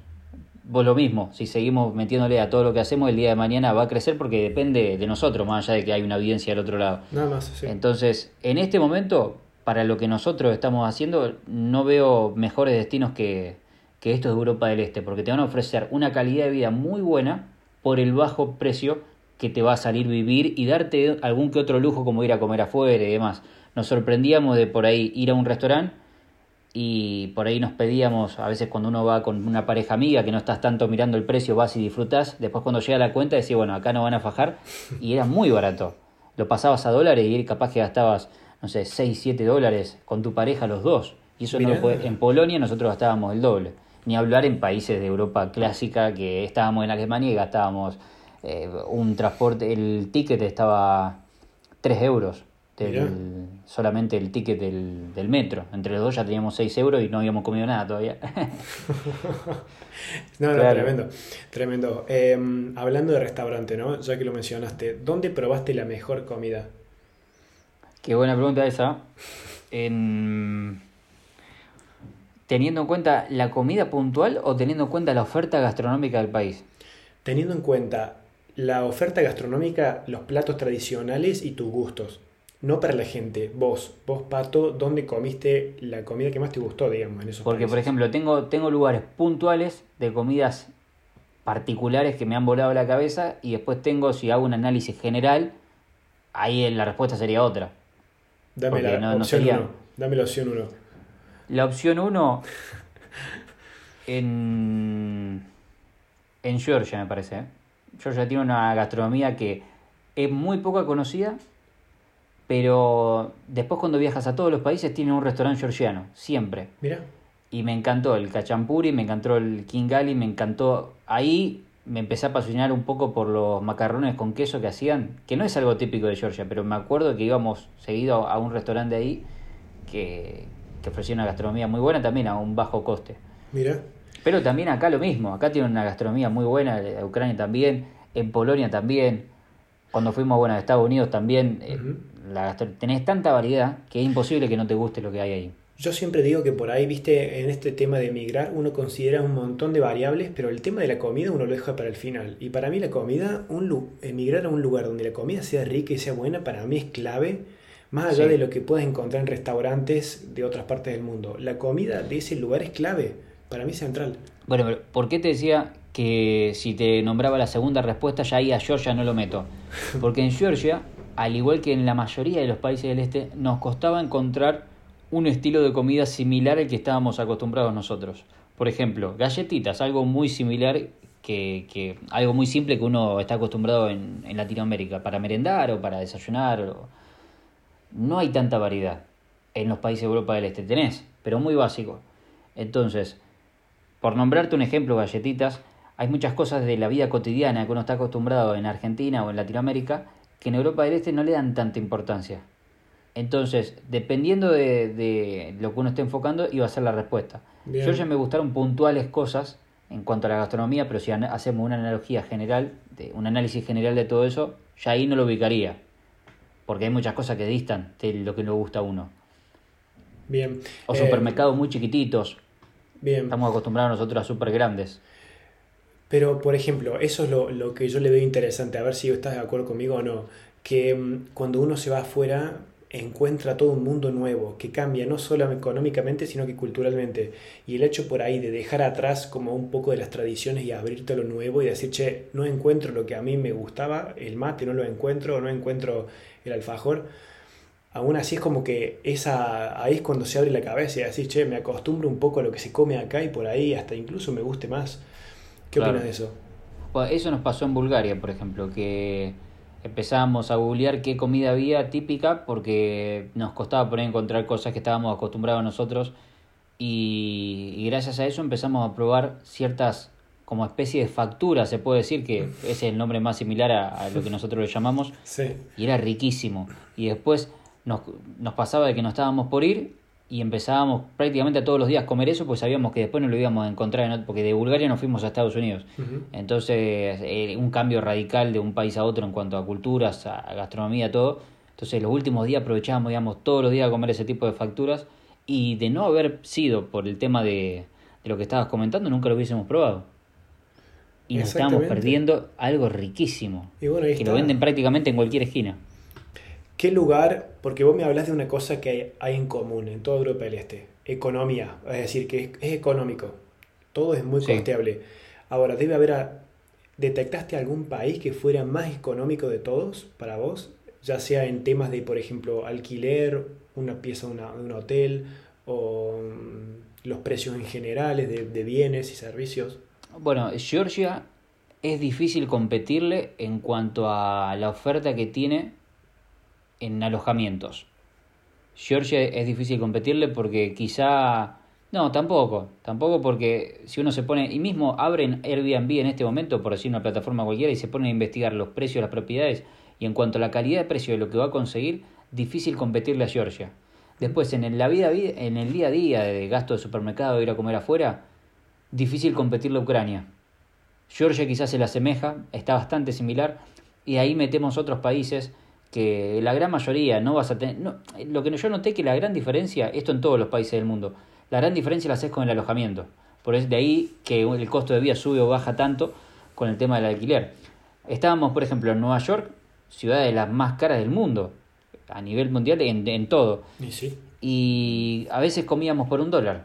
vos lo mismo, si seguimos metiéndole a todo lo que hacemos, el día de mañana va a crecer porque depende de nosotros, más allá de que hay una audiencia al otro lado. Nada más, sí. Entonces, en este momento, para lo que nosotros estamos haciendo, no veo mejores destinos que, que estos de Europa del Este, porque te van a ofrecer una calidad de vida muy buena por el bajo precio que te va a salir vivir y darte algún que otro lujo como ir a comer afuera y demás. Nos sorprendíamos de por ahí ir a un restaurante y por ahí nos pedíamos, a veces cuando uno va con una pareja amiga que no estás tanto mirando el precio, vas y disfrutas, después cuando llega la cuenta decís, bueno, acá no van a fajar y era muy barato. Lo pasabas a dólares y capaz que gastabas, no sé, 6, 7 dólares con tu pareja los dos. Y eso no puede, en Polonia nosotros gastábamos el doble. Ni hablar en países de Europa clásica que estábamos en Alemania y gastábamos eh, un transporte, el ticket estaba 3 euros solamente el ticket del, del, metro. Entre los dos ya teníamos 6 euros y no habíamos comido nada todavía. *laughs* no, no, tremendo. Tremendo. Em, hablando de restaurante, ¿no? Ya que lo mencionaste, ¿dónde probaste la mejor comida? Qué buena pregunta esa. En... ¿Teniendo en cuenta la comida puntual o teniendo en cuenta la oferta gastronómica del país? Teniendo en cuenta la oferta gastronómica, los platos tradicionales y tus gustos. No para la gente, vos, vos Pato, ¿dónde comiste la comida que más te gustó, digamos, en esos Porque, por ejemplo, tengo, tengo lugares puntuales de comidas particulares que me han volado la cabeza y después tengo, si hago un análisis general, ahí la respuesta sería otra. Dame la opción 1. Dame la opción 1. La opción 1 en, en Georgia, me parece. ¿eh? Georgia tiene una gastronomía que es muy poco conocida pero después cuando viajas a todos los países tienen un restaurante georgiano, siempre. Mira. Y me encantó el cachampuri, me encantó el kingali, me encantó... Ahí me empecé a apasionar un poco por los macarrones con queso que hacían, que no es algo típico de Georgia, pero me acuerdo que íbamos seguido a un restaurante ahí que, que ofrecía una gastronomía muy buena también a un bajo coste. Mira. Pero también acá lo mismo, acá tienen una gastronomía muy buena, en Ucrania también, en Polonia también, cuando fuimos bueno, a Estados Unidos también, eh, tenés tanta variedad que es imposible que no te guste lo que hay ahí. Yo siempre digo que por ahí, viste, en este tema de emigrar, uno considera un montón de variables, pero el tema de la comida uno lo deja para el final. Y para mí la comida, un, emigrar a un lugar donde la comida sea rica y sea buena, para mí es clave, más allá de lo que puedas encontrar en restaurantes de otras partes del mundo. La comida de ese lugar es clave, para mí central. Bueno, pero ¿por qué te decía que si te nombraba la segunda respuesta, ya ahí a Georgia no lo meto? *laughs* Porque en Georgia al igual que en la mayoría de los países del este, nos costaba encontrar un estilo de comida similar al que estábamos acostumbrados nosotros. Por ejemplo, galletitas, algo muy similar que, algo muy simple que uno está acostumbrado en, Latinoamérica para merendar o para desayunar. No hay tanta variedad en los países de Europa del Este. Tenés, pero muy básico. Entonces, por nombrarte un ejemplo, galletitas, hay muchas cosas de la vida cotidiana que uno está acostumbrado en Argentina o en Latinoamérica que en Europa del Este no le dan tanta importancia. Entonces, dependiendo de, lo que uno esté enfocando, iba a ser la respuesta. Yo ya me gustaron puntuales cosas en cuanto a la gastronomía, pero si hacemos una analogía general, de, un análisis general de todo eso, ya ahí no lo ubicaría. Porque hay muchas cosas que distan de lo que nos gusta a uno. Bien. O supermercados muy chiquititos. Bien. Estamos acostumbrados nosotros a super grandes. Pero, por ejemplo, eso es lo, que yo le veo interesante, a ver si estás de acuerdo conmigo o no, que mm, cuando uno se va afuera encuentra todo un mundo nuevo que cambia no solo económicamente sino que culturalmente. Y el hecho por ahí de dejar atrás como un poco de las tradiciones y abrirte a lo nuevo y decir che no encuentro lo que a mí me gustaba el mate no lo encuentro no encuentro el alfajor aún así es como que esa ahí es cuando se abre la cabeza y decir che me acostumbro un poco a lo que se come acá y por ahí hasta incluso me guste más ¿Qué opinas de eso? eso nos pasó en Bulgaria, por ejemplo, que empezamos a googlear qué comida había típica porque nos costaba por encontrar cosas que estábamos acostumbrados nosotros y, gracias a eso empezamos a probar ciertas como especie de facturas, se puede decir que ese es el nombre más similar a, lo que nosotros le llamamos, *laughs* sí. y era riquísimo. Y después nos, nos pasaba de que nos estábamos por ir y empezábamos prácticamente a todos los días a comer eso, pues sabíamos que después no lo íbamos a encontrar, en, porque de Bulgaria nos fuimos a Estados Unidos. Entonces, eh, un cambio radical de un país a otro en cuanto a culturas, a gastronomía, todo. Entonces, los últimos días aprovechábamos, digamos, todos los días a comer ese tipo de facturas y de no haber sido por el tema de, de lo que estabas comentando, nunca lo hubiésemos probado. Y nos estábamos perdiendo algo riquísimo, y bueno, que lo venden prácticamente en cualquier esquina. ¿Qué lugar? Porque vos me hablas de una cosa que hay, en común en toda Europa del Este, economía, es decir, que es, económico, todo es muy costeable. Ahora, debe haber, ¿detectaste algún país que fuera más económico de todos para vos? Ya sea en temas de, por ejemplo, alquiler, una pieza de, un hotel, o mm, los precios en generales de, de bienes y servicios. Bueno, Georgia es difícil competirle en cuanto a la oferta que tiene en alojamientos. Georgia es difícil competirle porque quizá... No, tampoco, tampoco porque si uno se pone, y mismo abren Airbnb en este momento, por decir una plataforma cualquiera, y se ponen a investigar los precios de las propiedades, y en cuanto a la calidad de precio de lo que va a conseguir, difícil competirle a Georgia. Después, en la vida, en el día a día de gasto de supermercado, ir a comer afuera, difícil competirle a Ucrania. Georgia quizás se le asemeja, está bastante similar, y ahí metemos otros países que la gran mayoría no vas a tener... No, lo que yo noté que la gran diferencia, esto en todos los países del mundo, la gran diferencia la haces con el alojamiento. Por eso de ahí que el costo de vida sube o baja tanto con el tema del alquiler. Estábamos, por ejemplo, en Nueva York, ciudad de las más caras del mundo, a nivel mundial en, en todo. Y, sí. y a veces comíamos por un dólar.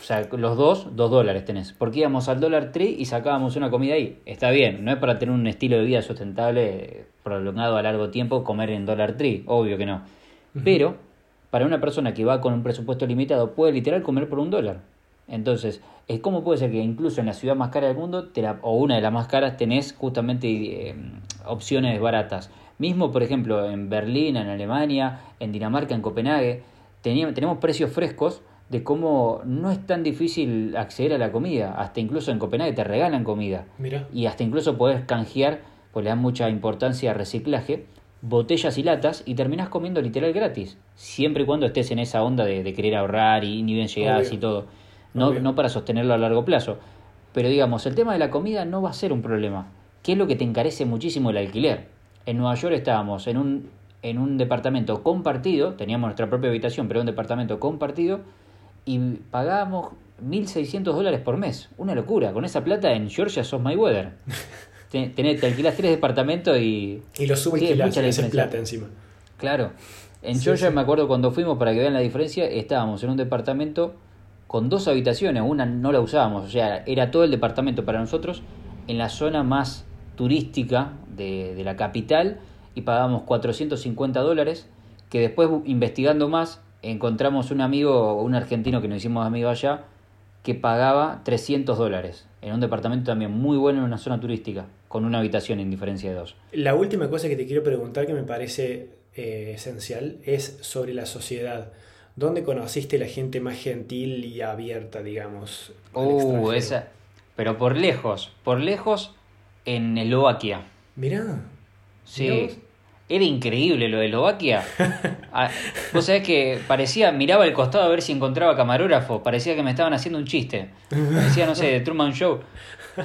O sea, los dos, dos dólares tenés. Porque íbamos al dólar tree y sacábamos una comida ahí. Está bien, no es para tener un estilo de vida sustentable prolongado a largo tiempo comer en dólar tree, obvio que no. Pero para una persona que va con un presupuesto limitado puede literal comer por un dólar. Entonces, ¿cómo puede ser que incluso en la ciudad más cara del mundo, o una de las más caras, tenés justamente eh, opciones baratas? Mismo, por ejemplo, en Berlín, en Alemania, en Dinamarca, en Copenhague, tenemos precios frescos de cómo no es tan difícil acceder a la comida. Hasta incluso en Copenhague te regalan comida. Y hasta incluso puedes canjear, pues le dan mucha importancia al reciclaje, botellas y latas y terminás comiendo literal gratis. Siempre y cuando estés en esa onda de, querer ahorrar y ni bien llegás y todo. No, no para sostenerlo a largo plazo. Pero digamos, el tema de la comida no va a ser un problema. ¿Qué es lo que te encarece muchísimo el alquiler? En Nueva York estábamos en un, en un departamento compartido, teníamos nuestra propia habitación, pero un departamento compartido, y pagábamos 1.600 dólares por mes. Una locura. Con esa plata en Georgia sos Mayweather. *laughs* te, te alquilás tres departamentos y... Y lo subes y la plata encima. Claro. En Georgia me acuerdo cuando fuimos, para que vean la diferencia, estábamos en un departamento con dos habitaciones. Una no la usábamos. O sea, era todo el departamento para nosotros en la zona más turística de, de la capital y pagábamos 450 dólares que después investigando más encontramos un amigo, un argentino que nos hicimos amigo allá, que pagaba 300 dólares en un departamento también muy bueno en una zona turística, con una habitación en diferencia de dos. La última cosa que te quiero preguntar que me parece eh, esencial es sobre la sociedad. ¿Dónde conociste la gente más gentil y abierta, digamos? Uh, esa. Pero por lejos, por lejos en Eslovaquia. Mirá. Sí. Era increíble lo de Eslovaquia. Ah, vos sabés que parecía, miraba al costado a ver si encontraba camarógrafo, parecía que me estaban haciendo un chiste. Parecía, no sé, de Truman Show.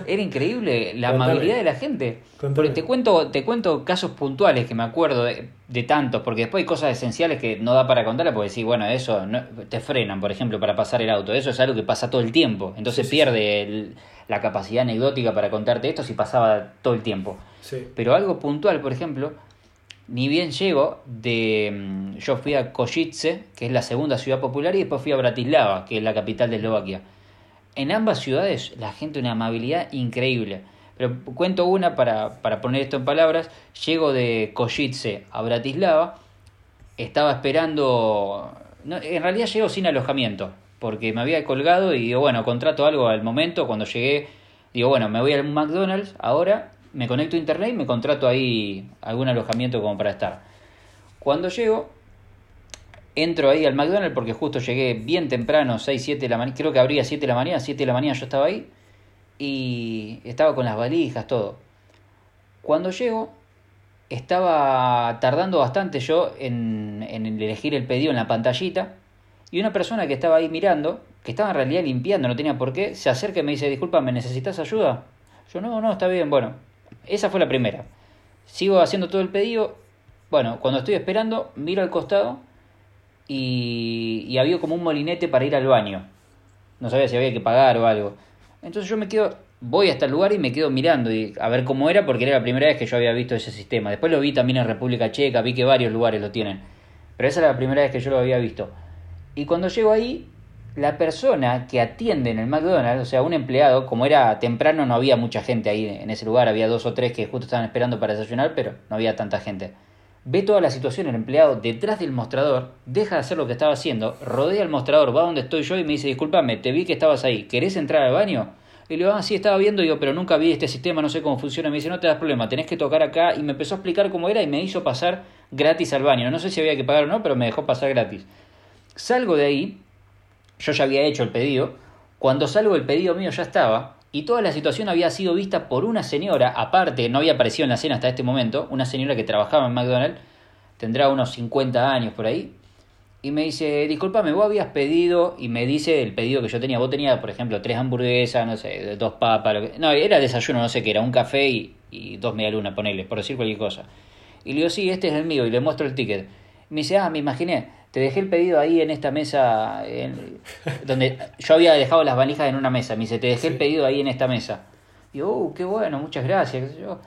Era increíble la amabilidad de la gente. Porque te cuento, te cuento casos puntuales que me acuerdo de, tantos, porque después hay cosas esenciales que no da para contarle, porque sí, bueno, eso no, te frenan, por ejemplo, para pasar el auto. Eso es algo que pasa todo el tiempo. Entonces pierde la capacidad anecdótica para contarte esto si pasaba todo el tiempo. Pero algo puntual, por ejemplo, ni bien llego, de, mm, yo fui a Košice, que es la segunda ciudad popular, y después fui a Bratislava, que es la capital de Eslovaquia. En ambas ciudades la gente una amabilidad increíble. Pero cuento una para, para poner esto en palabras. Llego de Košice a Bratislava, estaba esperando... en realidad llego sin alojamiento, porque me había colgado y digo, bueno, contrato algo al momento. Cuando llegué, digo, bueno, me voy al McDonald's ahora me conecto a internet y me contrato ahí algún alojamiento como para estar. Cuando llego, entro ahí al McDonald's porque justo llegué bien temprano, 6, 7 de la creo que abría 7 de la mañana, 7 de la mañana yo estaba ahí y estaba con las valijas, todo. Cuando llego, estaba tardando bastante yo en, en elegir el pedido en la pantallita Y una persona que estaba ahí mirando, que estaba en realidad limpiando, no tenía por qué, se acerca y me dice, disculpa, ¿me necesitas ayuda? Yo, no, no, está bien, bueno. Esa fue la primera. Sigo haciendo todo el pedido. Bueno, cuando estoy esperando, miro al costado y, y había como un molinete para ir al baño. No sabía si había que pagar o algo. Entonces yo me quedo, voy hasta el lugar y me quedo mirando y a ver cómo era porque era la primera vez que yo había visto ese sistema. Después lo vi también en República Checa, vi que varios lugares lo tienen. Pero esa era la primera vez que yo lo había visto. Y cuando llego ahí, la persona que atiende en el McDonald's, o sea, un empleado, como era temprano, no había mucha gente ahí en ese lugar, había dos o tres que justo estaban esperando para desayunar, pero no había tanta gente. Ve toda la situación el empleado detrás del mostrador, deja de hacer lo que estaba haciendo, rodea el mostrador, va donde estoy yo y me dice, discúlpame, te vi que estabas ahí, ¿querés entrar al baño? Y le digo, ah, sí, estaba viendo, digo, pero nunca vi este sistema, no sé cómo funciona. Me dice, no te das problema, tenés que tocar acá. Y me empezó a explicar cómo era y me hizo pasar gratis al baño. No sé si había que pagar o no, pero me dejó pasar gratis. Salgo de ahí, yo ya había hecho el pedido. Cuando salgo, el pedido mío ya estaba. Y toda la situación había sido vista por una señora, aparte, no había aparecido en la cena hasta este momento, una señora que trabajaba en McDonald's, tendrá unos 50 años por ahí, y me dice, discúlpame, vos habías pedido, y me dice el pedido que yo tenía, vos tenías, por ejemplo, tres hamburguesas, no sé, dos papas, no, era desayuno, no sé qué, era un café y, y dos medialunas, ponele, por decir cualquier cosa. Y le digo, sí, este es el mío, y le muestro el ticket. me dice, ah, me imaginé, te dejé el pedido ahí en esta mesa, donde yo había dejado las valijas en una mesa. Me dice, te dejé el pedido ahí en esta mesa. Y yo, uh, qué bueno, muchas gracias. Yo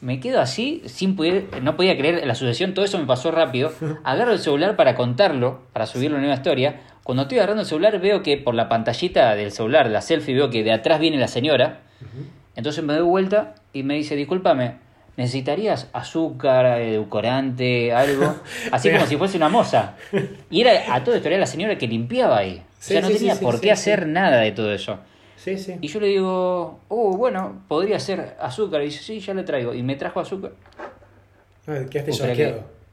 me quedo así, sin poder, no podía creer la sucesión, todo eso me pasó rápido. *laughs* Agarro el celular para contarlo, para subirlo en una historia. Cuando estoy agarrando el celular veo que por la pantallita del celular, la selfie, veo que de atrás viene la señora. Entonces me doy vuelta y me dice, discúlpame, necesitarías azúcar, edulcorante, algo, *laughs* así como si fuese una moza. Y era a todo esto era la señora que limpiaba ahí. o sea, no tenía por qué hacer nada de todo eso. Y yo le digo, oh, bueno, podría ser azúcar. Y dice, sí, ya le traigo. Y me trajo azúcar. Ah, ¿Qué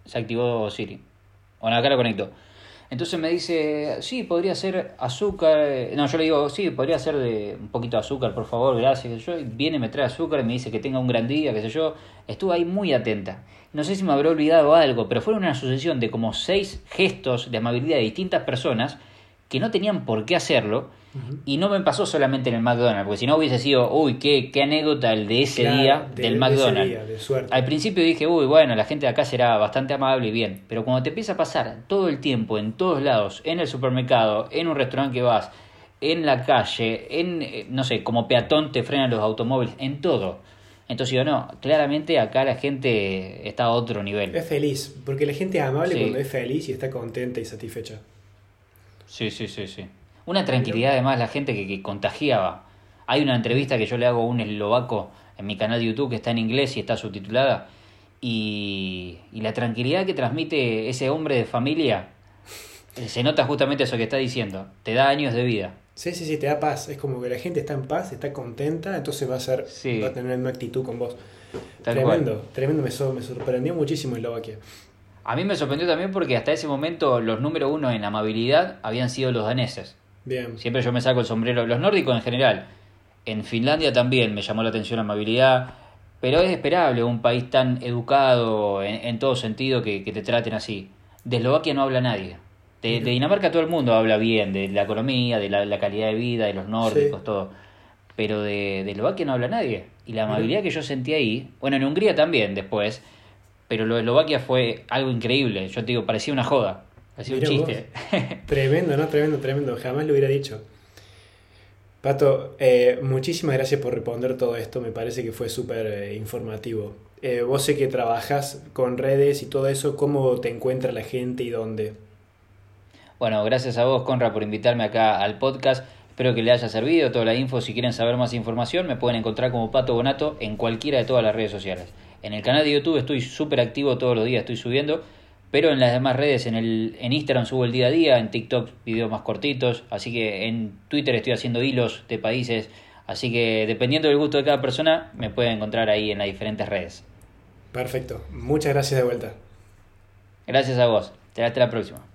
Se activó Siri. Bueno, acá lo conecto. Entonces me dice, sí, podría ser azúcar. No, yo le digo, sí, podría ser de un poquito de azúcar, por favor, gracias. Yo, viene, me trae azúcar, y me dice que tenga un gran día, qué sé yo. Estuve ahí muy atenta. No sé si me habré olvidado algo, pero fueron una sucesión de como seis gestos de amabilidad de distintas personas que no tenían por qué hacerlo y no me pasó solamente en el McDonald's, porque si no hubiese sido, uy, qué, qué anécdota el de ese día del McDonald's. Al principio dije, uy, bueno, la gente de acá será bastante amable y bien, pero cuando te empieza a pasar todo el tiempo, en todos lados, en el supermercado, en un restaurante que vas, en la calle, en, eh, no sé, como peatón te frenan los automóviles, en todo. Entonces yo no, claramente acá la gente está a otro nivel. Es feliz, porque la gente es amable cuando es feliz y está contenta y satisfecha. Sí, sí, sí, sí. Una tranquilidad además la gente que, contagiaba. Hay una entrevista que yo le hago a un eslovaco en mi canal de YouTube que está en inglés y está subtitulada. Y, la tranquilidad que transmite ese hombre de familia, eh, se nota justamente eso que está diciendo. Te da años de vida. Sí, sí, sí, te da paz. Es como que la gente está en paz, está contenta, entonces va a ser, va a tener una actitud con vos. tremendo, tremendo, me, me sorprendió muchísimo Eslovaquia. A mí me sorprendió también porque hasta ese momento los número uno en amabilidad habían sido los daneses. Siempre yo me saco el sombrero. Los nórdicos en general. En Finlandia también me llamó la atención la amabilidad. Pero es esperable un país tan educado en, todo sentido que, te traten así. De Eslovaquia no habla nadie. De, Dinamarca todo el mundo habla bien, de la economía, de la, calidad de vida, de los nórdicos, todo. Pero de, de, Eslovaquia no habla nadie. Y la amabilidad que yo sentí ahí, bueno, en Hungría también después, pero lo de Eslovaquia fue algo increíble. Yo te digo, parecía una joda. Así un chiste. tremendo, ¿no? Tremendo, tremendo. Jamás lo hubiera dicho. Pato, eh, muchísimas gracias por responder todo esto. Me parece que fue súper eh, informativo. Eh, vos sé que trabajas con redes y todo eso. ¿Cómo te encuentra la gente y dónde? Bueno, gracias a vos, Conra, por invitarme acá al podcast. Espero que le haya servido toda la info. Si quieren saber más información, me pueden encontrar como Pato Bonato en cualquiera de todas las redes sociales. En el canal de YouTube estoy súper activo todos los días, estoy subiendo pero en las demás redes, en, el, en Instagram subo el día a día, en TikTok videos más cortitos, así que en Twitter estoy haciendo hilos de países, así que dependiendo del gusto de cada persona, me pueden encontrar ahí en las diferentes redes. Perfecto, muchas gracias de vuelta. Gracias a vos, hasta la próxima.